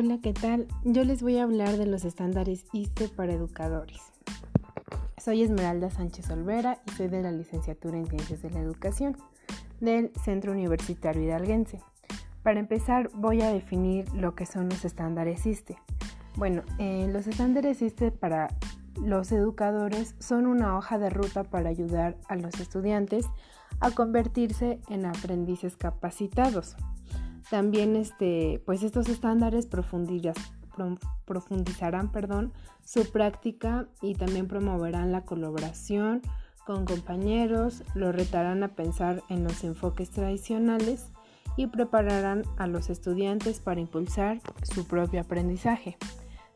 Hola, ¿qué tal? Yo les voy a hablar de los estándares ISTE para educadores. Soy Esmeralda Sánchez Olvera y soy de la licenciatura en Ciencias de la Educación del Centro Universitario Hidalguense. Para empezar, voy a definir lo que son los estándares ISTE. Bueno, eh, los estándares ISTE para los educadores son una hoja de ruta para ayudar a los estudiantes a convertirse en aprendices capacitados. También este, pues estos estándares profundizarán perdón, su práctica y también promoverán la colaboración con compañeros, lo retarán a pensar en los enfoques tradicionales y prepararán a los estudiantes para impulsar su propio aprendizaje.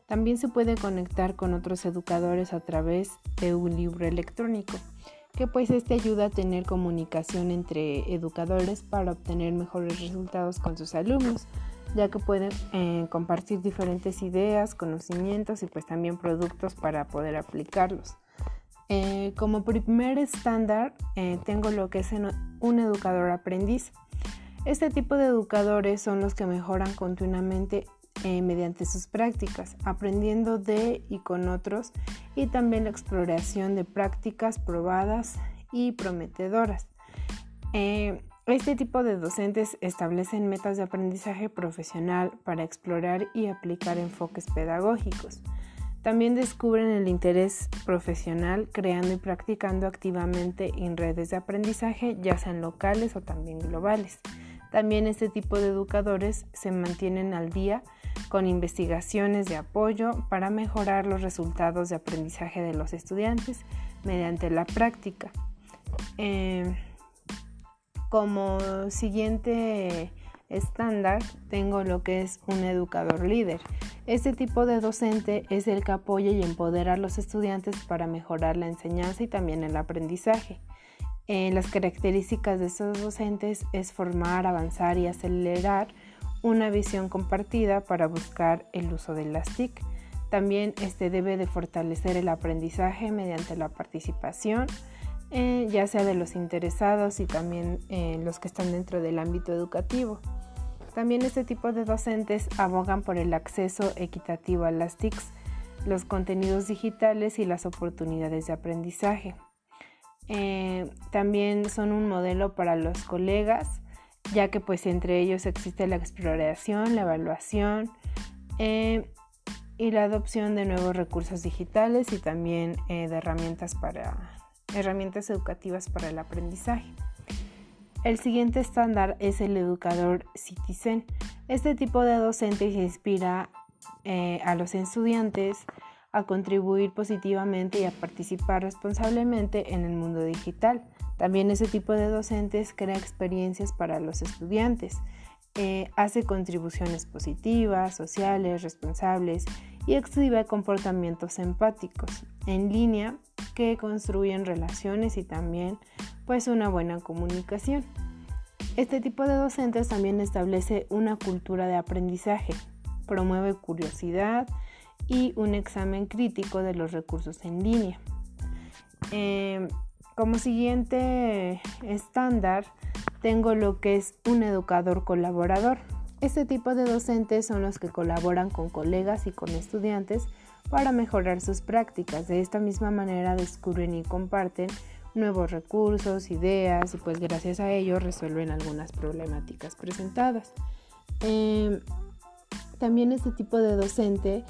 También se puede conectar con otros educadores a través de un libro electrónico, que pues este ayuda a tener comunicación entre educadores para obtener mejores resultados con sus alumnos, ya que pueden eh, compartir diferentes ideas, conocimientos y pues también productos para poder aplicarlos. Eh, como primer estándar eh, tengo lo que es un educador aprendiz. Este tipo de educadores son los que mejoran continuamente eh, mediante sus prácticas, aprendiendo de y con otros y también la exploración de prácticas probadas y prometedoras. Eh, este tipo de docentes establecen metas de aprendizaje profesional para explorar y aplicar enfoques pedagógicos. También descubren el interés profesional creando y practicando activamente en redes de aprendizaje, ya sean locales o también globales. También este tipo de educadores se mantienen al día con investigaciones de apoyo para mejorar los resultados de aprendizaje de los estudiantes mediante la práctica. Eh, como siguiente estándar tengo lo que es un educador líder. Este tipo de docente es el que apoya y empodera a los estudiantes para mejorar la enseñanza y también el aprendizaje. Eh, las características de estos docentes es formar, avanzar y acelerar una visión compartida para buscar el uso de las TIC. También este debe de fortalecer el aprendizaje mediante la participación, eh, ya sea de los interesados y también eh, los que están dentro del ámbito educativo. También este tipo de docentes abogan por el acceso equitativo a las TICs, los contenidos digitales y las oportunidades de aprendizaje. Eh, también son un modelo para los colegas, ya que pues entre ellos existe la exploración, la evaluación eh, y la adopción de nuevos recursos digitales y también eh, de herramientas, para, herramientas educativas para el aprendizaje. El siguiente estándar es el educador Citizen. Este tipo de docente inspira a los estudiantes a contribuir positivamente y a participar responsablemente en el mundo digital. También ese tipo de docentes crea experiencias para los estudiantes, eh, hace contribuciones positivas, sociales, responsables y exhibe comportamientos empáticos en línea que construyen relaciones y también pues una buena comunicación. Este tipo de docentes también establece una cultura de aprendizaje, promueve curiosidad, y un examen crítico de los recursos en línea. Em, como siguiente estándar tengo lo que es un educador colaborador. Este tipo de docentes son los que colaboran con colegas y con estudiantes para mejorar sus prácticas. De esta misma manera descubren y comparten nuevos recursos, ideas y pues gracias a ello resuelven algunas problemáticas presentadas. Em, también este tipo de docente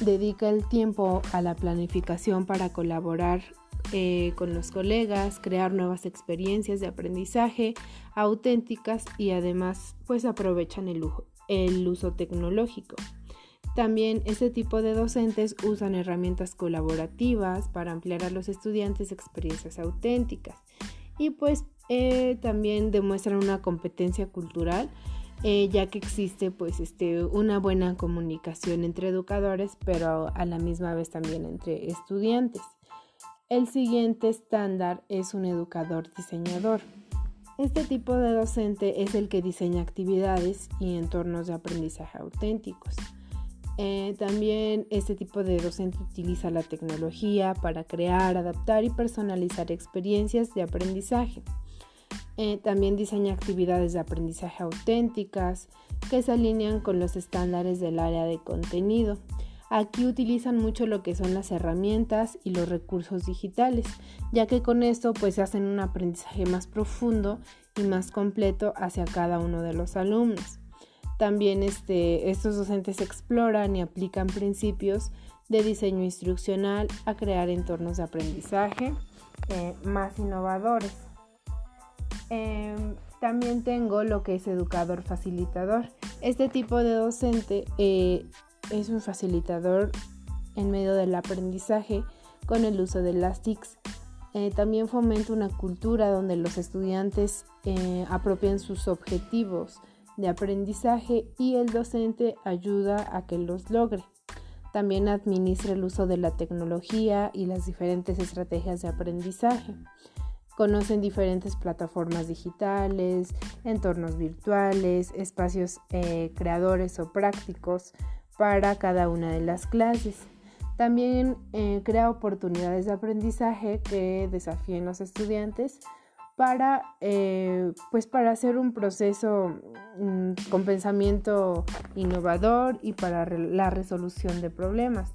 dedica el tiempo a la planificación para colaborar eh, con los colegas, crear nuevas experiencias de aprendizaje auténticas y además pues aprovechan el, uso tecnológico. También este tipo de docentes usan herramientas colaborativas para ampliar a los estudiantes experiencias auténticas y pues eh, también demuestran una competencia cultural eh, ya que existe pues este, una buena comunicación entre educadores, pero a la misma vez también entre estudiantes. El siguiente estándar es un educador diseñador. Este tipo de docente es el que diseña actividades y entornos de aprendizaje auténticos. Eh, también este tipo de docente utiliza la tecnología para crear, adaptar y personalizar experiencias de aprendizaje. Eh, también diseña actividades de aprendizaje auténticas que se alinean con los estándares del área de contenido. Aquí utilizan mucho lo que son las herramientas y los recursos digitales, ya que con esto pues se hacen un aprendizaje más profundo y más completo hacia cada uno de los alumnos. También este, estos docentes exploran y aplican principios de diseño instruccional a crear entornos de aprendizaje eh, más innovadores. Em, también tengo lo que es educador facilitador. Este tipo de docente eh, es un facilitador en medio del aprendizaje con el uso de las TICs. Eh, también fomenta una cultura donde los estudiantes apropian sus objetivos de aprendizaje y el docente ayuda a que los logre. También administra el uso de la tecnología y las diferentes estrategias de aprendizaje. Conocen diferentes plataformas digitales, entornos virtuales, espacios eh, creadores o prácticos para cada una de las clases. También eh, crea oportunidades de aprendizaje que desafíen los estudiantes para, eh, pues para hacer un proceso mm, con pensamiento innovador y para la resolución de problemas.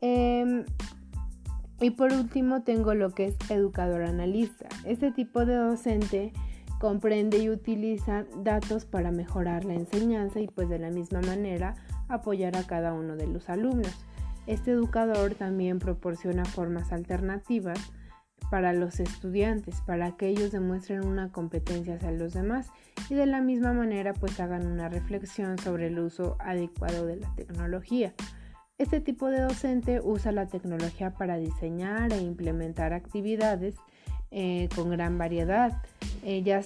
Em, y por último tengo lo que es educador analista. Este tipo de docente comprende y utiliza datos para mejorar la enseñanza y pues de la misma manera apoyar a cada uno de los alumnos. Este educador también proporciona formas alternativas para los estudiantes, para que ellos demuestren una competencia hacia los demás y de la misma manera pues hagan una reflexión sobre el uso adecuado de la tecnología. Este tipo de docente usa la tecnología para diseñar e implementar actividades eh, con gran variedad, eh, ya,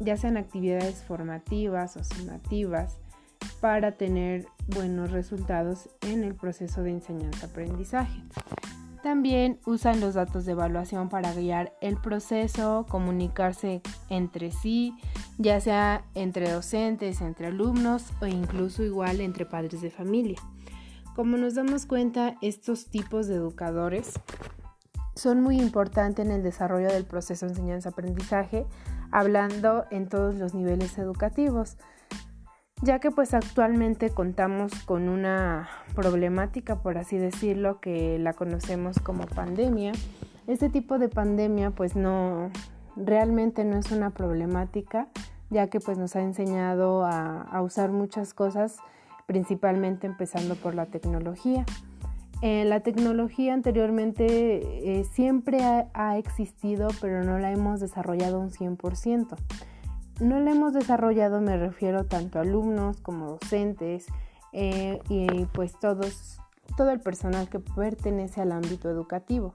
ya sean actividades formativas o sumativas, para tener buenos resultados en el proceso de enseñanza-aprendizaje. También usan los datos de evaluación para guiar el proceso, comunicarse entre sí, ya sea entre docentes, entre alumnos o incluso igual entre padres de familia. Como nos damos cuenta, estos tipos de educadores son muy importantes en el desarrollo del proceso de enseñanza-aprendizaje, hablando en todos los niveles educativos ya que pues actualmente contamos con una problemática, por así decirlo, que la conocemos como pandemia. Este tipo de pandemia pues no, realmente no es una problemática, ya que pues nos ha enseñado a, usar muchas cosas, principalmente empezando por la tecnología. Eh, la tecnología anteriormente eh, siempre ha, ha, existido, pero no la hemos desarrollado un 100% no la hemos desarrollado, me refiero tanto a alumnos como docentes eh, y pues todo el personal que pertenece al ámbito educativo.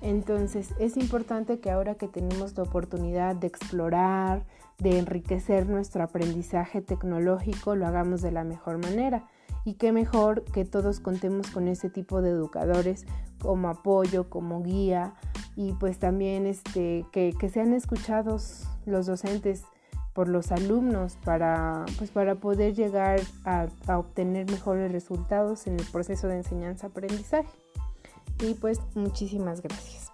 Entonces es importante que ahora que tenemos la oportunidad de explorar, de enriquecer nuestro aprendizaje tecnológico, lo hagamos de la mejor manera. Y qué mejor que todos contemos con ese tipo de educadores como apoyo, como guía y pues también este, que, que sean escuchados los docentes por los alumnos para, pues para poder llegar a, a obtener mejores resultados en el proceso de enseñanza-aprendizaje. Y pues muchísimas gracias.